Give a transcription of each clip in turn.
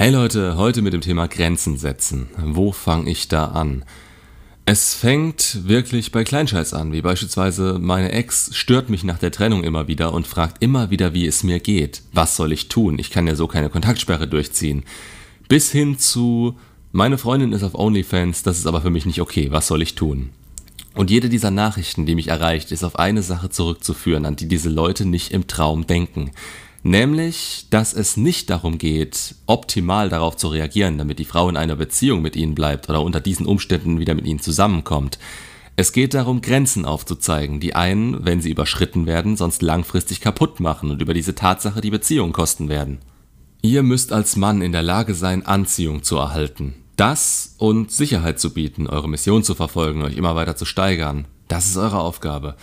Hey Leute, heute mit dem Thema Grenzen setzen. Wo fange ich da an? Es fängt wirklich bei Kleinscheiß an, wie beispielsweise meine Ex stört mich nach der Trennung immer wieder und fragt immer wieder, wie es mir geht. Was soll ich tun? Ich kann ja so keine Kontaktsperre durchziehen. Bis hin zu, meine Freundin ist auf OnlyFans, das ist aber für mich nicht okay. Was soll ich tun? Und jede dieser Nachrichten, die mich erreicht, ist auf eine Sache zurückzuführen, an die diese Leute nicht im Traum denken. Nämlich, dass es nicht darum geht, optimal darauf zu reagieren, damit die Frau in einer Beziehung mit ihnen bleibt oder unter diesen Umständen wieder mit ihnen zusammenkommt. Es geht darum, Grenzen aufzuzeigen, die einen, wenn sie überschritten werden, sonst langfristig kaputt machen und über diese Tatsache die Beziehung kosten werden. Ihr müsst als Mann in der Lage sein, Anziehung zu erhalten. Das und Sicherheit zu bieten, eure Mission zu verfolgen, euch immer weiter zu steigern. Das ist eure Aufgabe.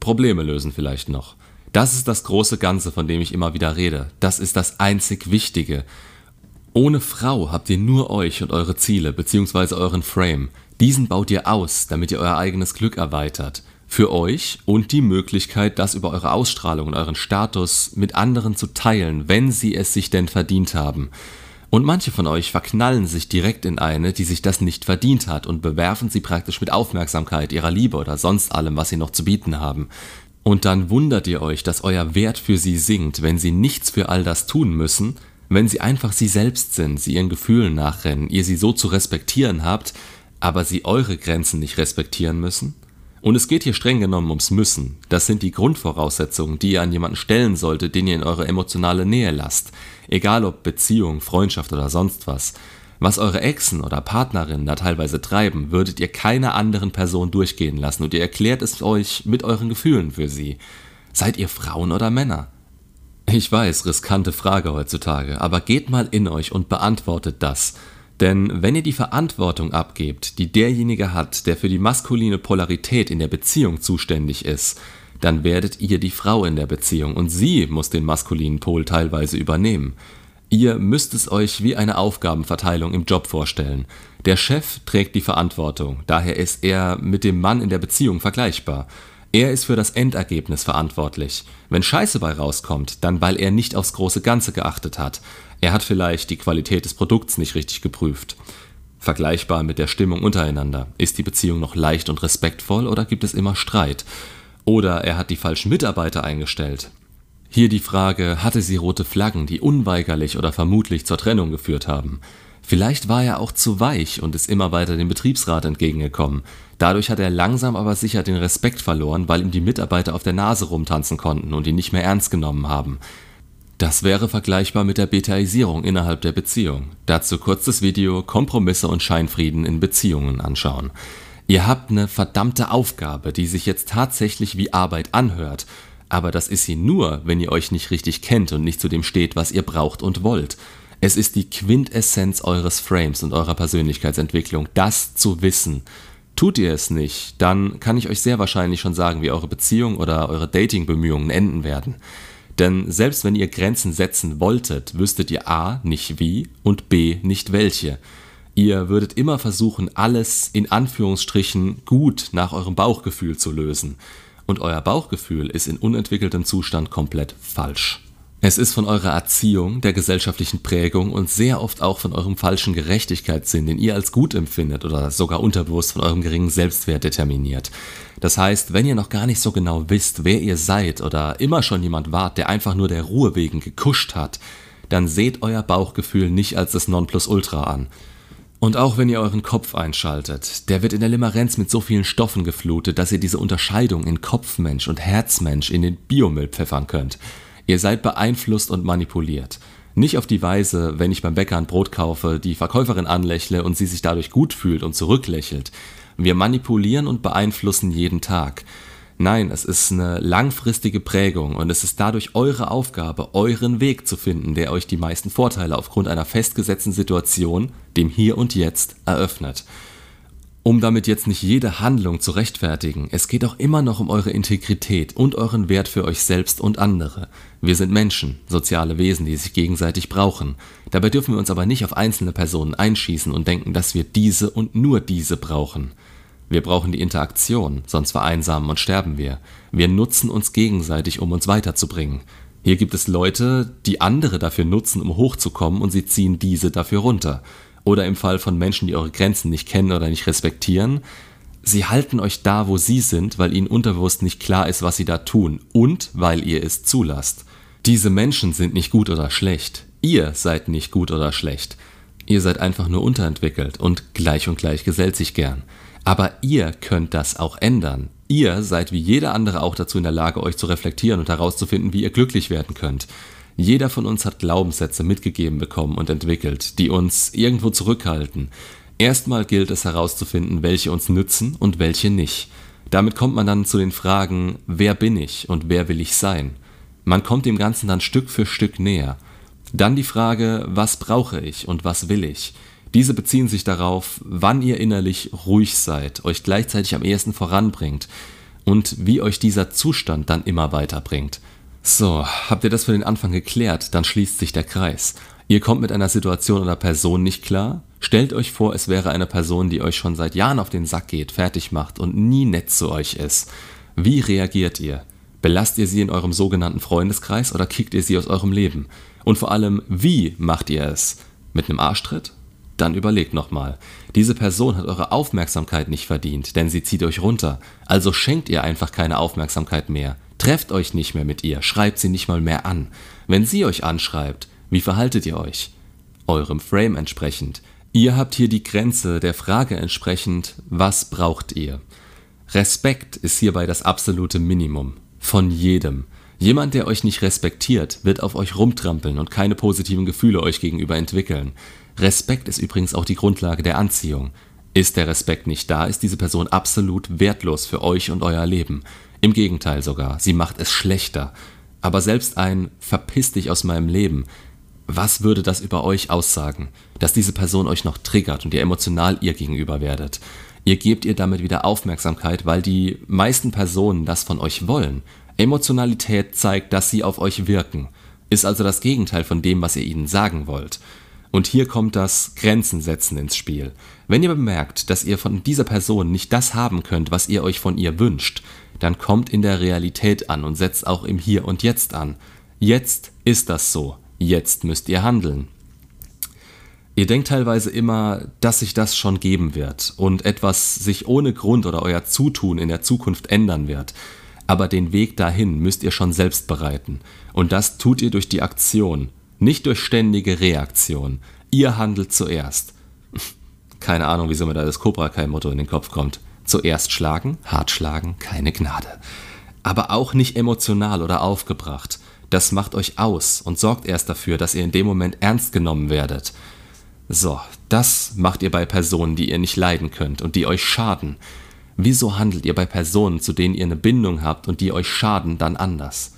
Probleme lösen vielleicht noch. Das ist das große Ganze, von dem ich immer wieder rede. Das ist das einzig Wichtige. Ohne Frau habt ihr nur euch und eure Ziele bzw. euren Frame. Diesen baut ihr aus, damit ihr euer eigenes Glück erweitert. Für euch und die Möglichkeit, das über eure Ausstrahlung und euren Status mit anderen zu teilen, wenn sie es sich denn verdient haben. Und manche von euch verknallen sich direkt in eine, die sich das nicht verdient hat und bewerfen sie praktisch mit Aufmerksamkeit, ihrer Liebe oder sonst allem, was sie noch zu bieten haben. Und dann wundert ihr euch, dass euer Wert für sie sinkt, wenn sie nichts für all das tun müssen, wenn sie einfach sie selbst sind, sie ihren Gefühlen nachrennen, ihr sie so zu respektieren habt, aber sie eure Grenzen nicht respektieren müssen? Und es geht hier streng genommen ums Müssen. Das sind die Grundvoraussetzungen, die ihr an jemanden stellen solltet, den ihr in eure emotionale Nähe lasst. Egal ob Beziehung, Freundschaft oder sonst was. Was eure Exen oder Partnerinnen da teilweise treiben, würdet ihr keiner anderen Person durchgehen lassen und ihr erklärt es euch mit euren Gefühlen für sie. Seid ihr Frauen oder Männer? Ich weiß, riskante Frage heutzutage, aber geht mal in euch und beantwortet das. Denn wenn ihr die Verantwortung abgebt, die derjenige hat, der für die maskuline Polarität in der Beziehung zuständig ist, dann werdet ihr die Frau in der Beziehung und sie muss den maskulinen Pol teilweise übernehmen. Ihr müsst es euch wie eine Aufgabenverteilung im Job vorstellen. Der Chef trägt die Verantwortung, daher ist er mit dem Mann in der Beziehung vergleichbar. Er ist für das Endergebnis verantwortlich. Wenn Scheiße bei rauskommt, dann weil er nicht aufs große Ganze geachtet hat. Er hat vielleicht die Qualität des Produkts nicht richtig geprüft. Vergleichbar mit der Stimmung untereinander. Ist die Beziehung noch leicht und respektvoll oder gibt es immer Streit? Oder er hat die falschen Mitarbeiter eingestellt. Hier die Frage, hatte sie rote Flaggen, die unweigerlich oder vermutlich zur Trennung geführt haben? Vielleicht war er auch zu weich und ist immer weiter dem Betriebsrat entgegengekommen. Dadurch hat er langsam aber sicher den Respekt verloren, weil ihm die Mitarbeiter auf der Nase rumtanzen konnten und ihn nicht mehr ernst genommen haben. Das wäre vergleichbar mit der Betaisierung innerhalb der Beziehung. Dazu kurz das Video Kompromisse und Scheinfrieden in Beziehungen anschauen. Ihr habt eine verdammte Aufgabe, die sich jetzt tatsächlich wie Arbeit anhört aber das ist sie nur, wenn ihr euch nicht richtig kennt und nicht zu dem steht, was ihr braucht und wollt. Es ist die Quintessenz eures Frames und eurer Persönlichkeitsentwicklung, das zu wissen. Tut ihr es nicht, dann kann ich euch sehr wahrscheinlich schon sagen, wie eure Beziehung oder eure Datingbemühungen enden werden. Denn selbst wenn ihr Grenzen setzen wolltet, wüsstet ihr a. nicht wie und b. nicht welche. Ihr würdet immer versuchen, alles in Anführungsstrichen gut nach eurem Bauchgefühl zu lösen und euer Bauchgefühl ist in unentwickeltem Zustand komplett falsch. Es ist von eurer Erziehung, der gesellschaftlichen Prägung und sehr oft auch von eurem falschen Gerechtigkeitssinn, den ihr als gut empfindet oder sogar unterbewusst von eurem geringen Selbstwert determiniert. Das heißt, wenn ihr noch gar nicht so genau wisst, wer ihr seid oder immer schon jemand wart, der einfach nur der Ruhe wegen gekuscht hat, dann seht euer Bauchgefühl nicht als das Nonplusultra an. Und auch wenn ihr euren Kopf einschaltet, der wird in der Limerenz mit so vielen Stoffen geflutet, dass ihr diese Unterscheidung in Kopfmensch und Herzmensch in den Biomüll pfeffern könnt. Ihr seid beeinflusst und manipuliert. Nicht auf die Weise, wenn ich beim Bäcker ein Brot kaufe, die Verkäuferin anlächle und sie sich dadurch gut fühlt und zurücklächelt. Wir manipulieren und beeinflussen jeden Tag. Nein, es ist eine langfristige Prägung und es ist dadurch eure Aufgabe, euren Weg zu finden, der euch die meisten Vorteile aufgrund einer festgesetzten Situation, dem Hier und Jetzt, eröffnet. Um damit jetzt nicht jede Handlung zu rechtfertigen, es geht auch immer noch um eure Integrität und euren Wert für euch selbst und andere. Wir sind Menschen, soziale Wesen, die sich gegenseitig brauchen. Dabei dürfen wir uns aber nicht auf einzelne Personen einschießen und denken, dass wir diese und nur diese brauchen. Wir brauchen die Interaktion, sonst vereinsamen und sterben wir. Wir nutzen uns gegenseitig, um uns weiterzubringen. Hier gibt es Leute, die andere dafür nutzen, um hochzukommen und sie ziehen diese dafür runter. Oder im Fall von Menschen, die eure Grenzen nicht kennen oder nicht respektieren, sie halten euch da, wo sie sind, weil ihnen unterbewusst nicht klar ist, was sie da tun und weil ihr es zulasst. Diese Menschen sind nicht gut oder schlecht. Ihr seid nicht gut oder schlecht. Ihr seid einfach nur unterentwickelt und gleich und gleich gesellt sich gern. Aber ihr könnt das auch ändern. Ihr seid wie jeder andere auch dazu in der Lage, euch zu reflektieren und herauszufinden, wie ihr glücklich werden könnt. Jeder von uns hat Glaubenssätze mitgegeben bekommen und entwickelt, die uns irgendwo zurückhalten. Erstmal gilt es herauszufinden, welche uns nützen und welche nicht. Damit kommt man dann zu den Fragen, wer bin ich und wer will ich sein? Man kommt dem Ganzen dann Stück für Stück näher. Dann die Frage, was brauche ich und was will ich? Diese beziehen sich darauf, wann ihr innerlich ruhig seid, euch gleichzeitig am ehesten voranbringt und wie euch dieser Zustand dann immer weiterbringt. So, habt ihr das für den Anfang geklärt, dann schließt sich der Kreis. Ihr kommt mit einer Situation oder Person nicht klar, stellt euch vor, es wäre eine Person, die euch schon seit Jahren auf den Sack geht, fertig macht und nie nett zu euch ist. Wie reagiert ihr? Belasst ihr sie in eurem sogenannten Freundeskreis oder kickt ihr sie aus eurem Leben? Und vor allem, wie macht ihr es? Mit einem Arschtritt? Dann überlegt nochmal. Diese Person hat eure Aufmerksamkeit nicht verdient, denn sie zieht euch runter. Also schenkt ihr einfach keine Aufmerksamkeit mehr. Trefft euch nicht mehr mit ihr, schreibt sie nicht mal mehr an. Wenn sie euch anschreibt, wie verhaltet ihr euch? Eurem Frame entsprechend. Ihr habt hier die Grenze der Frage entsprechend, was braucht ihr? Respekt ist hierbei das absolute Minimum. Von jedem. Jemand, der euch nicht respektiert, wird auf euch rumtrampeln und keine positiven Gefühle euch gegenüber entwickeln. Respekt ist übrigens auch die Grundlage der Anziehung. Ist der Respekt nicht da, ist diese Person absolut wertlos für euch und euer Leben. Im Gegenteil sogar, sie macht es schlechter. Aber selbst ein Verpiss dich aus meinem Leben, was würde das über euch aussagen? Dass diese Person euch noch triggert und ihr emotional ihr gegenüber werdet. Ihr gebt ihr damit wieder Aufmerksamkeit, weil die meisten Personen das von euch wollen. Emotionalität zeigt, dass sie auf euch wirken, ist also das Gegenteil von dem, was ihr ihnen sagen wollt. Und hier kommt das Grenzen setzen ins Spiel. Wenn ihr bemerkt, dass ihr von dieser Person nicht das haben könnt, was ihr euch von ihr wünscht, dann kommt in der Realität an und setzt auch im Hier und Jetzt an. Jetzt ist das so. Jetzt müsst ihr handeln. Ihr denkt teilweise immer, dass sich das schon geben wird und etwas sich ohne Grund oder euer Zutun in der Zukunft ändern wird. Aber den Weg dahin müsst ihr schon selbst bereiten. Und das tut ihr durch die Aktion, nicht durch ständige Reaktion. Ihr handelt zuerst. Keine Ahnung, wieso mir da das Cobra Kai-Motto in den Kopf kommt. Zuerst schlagen, hart schlagen, keine Gnade. Aber auch nicht emotional oder aufgebracht. Das macht euch aus und sorgt erst dafür, dass ihr in dem Moment ernst genommen werdet. So, das macht ihr bei Personen, die ihr nicht leiden könnt und die euch schaden. Wieso handelt ihr bei Personen, zu denen ihr eine Bindung habt und die euch schaden, dann anders?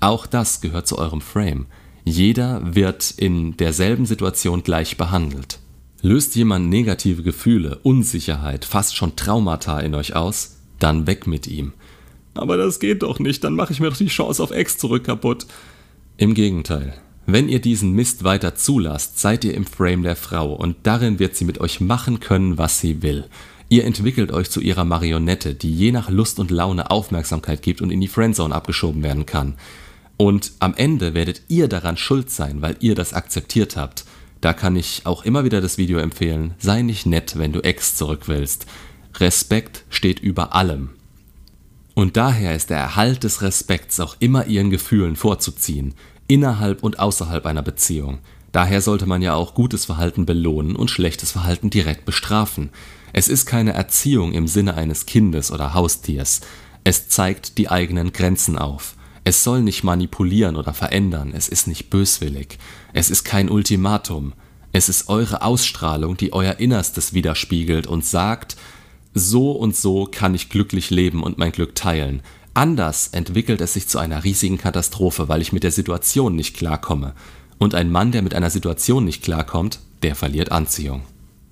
Auch das gehört zu eurem Frame. Jeder wird in derselben Situation gleich behandelt. Löst jemand negative Gefühle, Unsicherheit, fast schon Traumata in euch aus, dann weg mit ihm. Aber das geht doch nicht, dann mache ich mir doch die Chance auf Ex zurück kaputt. Im Gegenteil, wenn ihr diesen Mist weiter zulasst, seid ihr im Frame der Frau und darin wird sie mit euch machen können, was sie will. Ihr entwickelt euch zu ihrer Marionette, die je nach Lust und Laune Aufmerksamkeit gibt und in die Friendzone abgeschoben werden kann. Und am Ende werdet ihr daran schuld sein, weil ihr das akzeptiert habt. Da kann ich auch immer wieder das Video empfehlen, sei nicht nett, wenn du Ex zurück willst. Respekt steht über allem. Und daher ist der Erhalt des Respekts auch immer ihren Gefühlen vorzuziehen innerhalb und außerhalb einer Beziehung. Daher sollte man ja auch gutes Verhalten belohnen und schlechtes Verhalten direkt bestrafen. Es ist keine Erziehung im Sinne eines Kindes oder Haustiers. Es zeigt die eigenen Grenzen auf. Es soll nicht manipulieren oder verändern, es ist nicht böswillig. Es ist kein Ultimatum. Es ist eure Ausstrahlung, die euer Innerstes widerspiegelt und sagt, so und so kann ich glücklich leben und mein Glück teilen. Anders entwickelt es sich zu einer riesigen Katastrophe, weil ich mit der Situation nicht klarkomme. Und ein Mann, der mit einer Situation nicht klarkommt, der verliert Anziehung.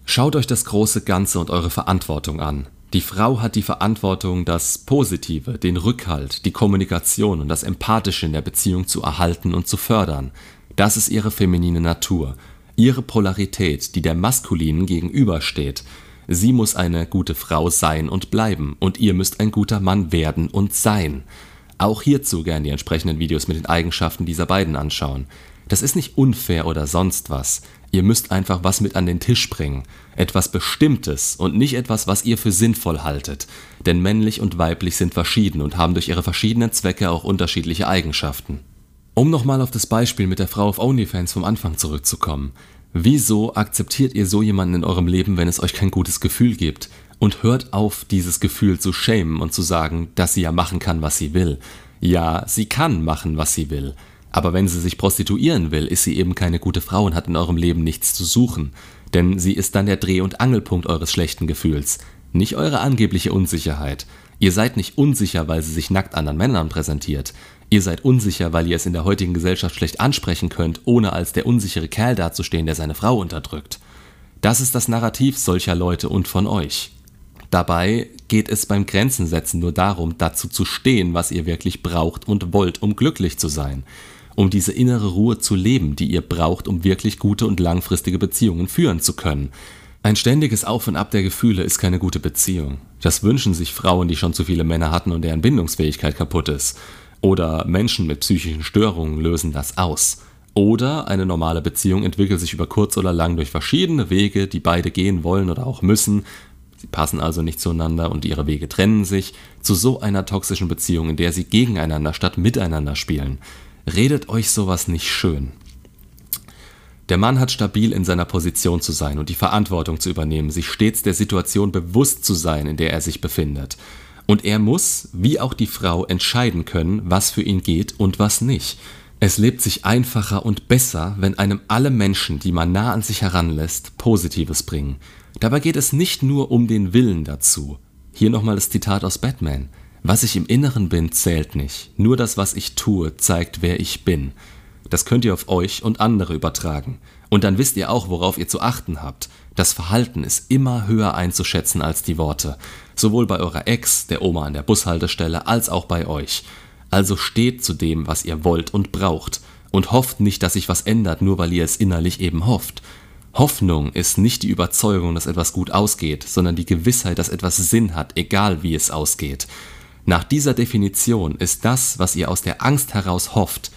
Schaut euch das große Ganze und eure Verantwortung an. Die Frau hat die Verantwortung, das Positive, den Rückhalt, die Kommunikation und das Empathische in der Beziehung zu erhalten und zu fördern. Das ist ihre feminine Natur, ihre Polarität, die der maskulinen gegenübersteht. Sie muss eine gute Frau sein und bleiben, und ihr müsst ein guter Mann werden und sein. Auch hierzu gern die entsprechenden Videos mit den Eigenschaften dieser beiden anschauen. Das ist nicht unfair oder sonst was. Ihr müsst einfach was mit an den Tisch bringen. Etwas Bestimmtes und nicht etwas, was ihr für sinnvoll haltet. Denn männlich und weiblich sind verschieden und haben durch ihre verschiedenen Zwecke auch unterschiedliche Eigenschaften. Um nochmal auf das Beispiel mit der Frau auf OnlyFans vom Anfang zurückzukommen. Wieso akzeptiert ihr so jemanden in eurem Leben, wenn es euch kein gutes Gefühl gibt? Und hört auf, dieses Gefühl zu schämen und zu sagen, dass sie ja machen kann, was sie will. Ja, sie kann machen, was sie will. Aber wenn sie sich prostituieren will, ist sie eben keine gute Frau und hat in eurem Leben nichts zu suchen. Denn sie ist dann der Dreh- und Angelpunkt eures schlechten Gefühls. Nicht eure angebliche Unsicherheit. Ihr seid nicht unsicher, weil sie sich nackt anderen Männern präsentiert. Ihr seid unsicher, weil ihr es in der heutigen Gesellschaft schlecht ansprechen könnt, ohne als der unsichere Kerl dazustehen, der seine Frau unterdrückt. Das ist das Narrativ solcher Leute und von euch. Dabei geht es beim Grenzensetzen nur darum, dazu zu stehen, was ihr wirklich braucht und wollt, um glücklich zu sein um diese innere Ruhe zu leben, die ihr braucht, um wirklich gute und langfristige Beziehungen führen zu können. Ein ständiges Auf und Ab der Gefühle ist keine gute Beziehung. Das wünschen sich Frauen, die schon zu viele Männer hatten und deren Bindungsfähigkeit kaputt ist. Oder Menschen mit psychischen Störungen lösen das aus. Oder eine normale Beziehung entwickelt sich über kurz oder lang durch verschiedene Wege, die beide gehen wollen oder auch müssen. Sie passen also nicht zueinander und ihre Wege trennen sich, zu so einer toxischen Beziehung, in der sie gegeneinander statt miteinander spielen. Redet euch sowas nicht schön. Der Mann hat stabil in seiner Position zu sein und die Verantwortung zu übernehmen, sich stets der Situation bewusst zu sein, in der er sich befindet. Und er muss, wie auch die Frau, entscheiden können, was für ihn geht und was nicht. Es lebt sich einfacher und besser, wenn einem alle Menschen, die man nah an sich heranlässt, Positives bringen. Dabei geht es nicht nur um den Willen dazu. Hier nochmal das Zitat aus Batman. Was ich im Inneren bin, zählt nicht. Nur das, was ich tue, zeigt, wer ich bin. Das könnt ihr auf euch und andere übertragen. Und dann wisst ihr auch, worauf ihr zu achten habt. Das Verhalten ist immer höher einzuschätzen als die Worte. Sowohl bei eurer Ex, der Oma an der Bushaltestelle, als auch bei euch. Also steht zu dem, was ihr wollt und braucht. Und hofft nicht, dass sich was ändert, nur weil ihr es innerlich eben hofft. Hoffnung ist nicht die Überzeugung, dass etwas gut ausgeht, sondern die Gewissheit, dass etwas Sinn hat, egal wie es ausgeht. Nach dieser Definition ist das, was ihr aus der Angst heraus hofft,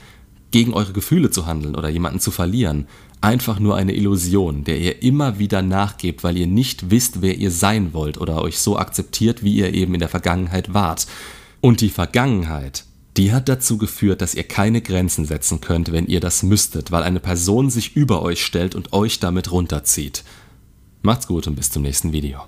gegen eure Gefühle zu handeln oder jemanden zu verlieren, einfach nur eine Illusion, der ihr immer wieder nachgebt, weil ihr nicht wisst, wer ihr sein wollt oder euch so akzeptiert, wie ihr eben in der Vergangenheit wart. Und die Vergangenheit, die hat dazu geführt, dass ihr keine Grenzen setzen könnt, wenn ihr das müsstet, weil eine Person sich über euch stellt und euch damit runterzieht. Macht's gut und bis zum nächsten Video.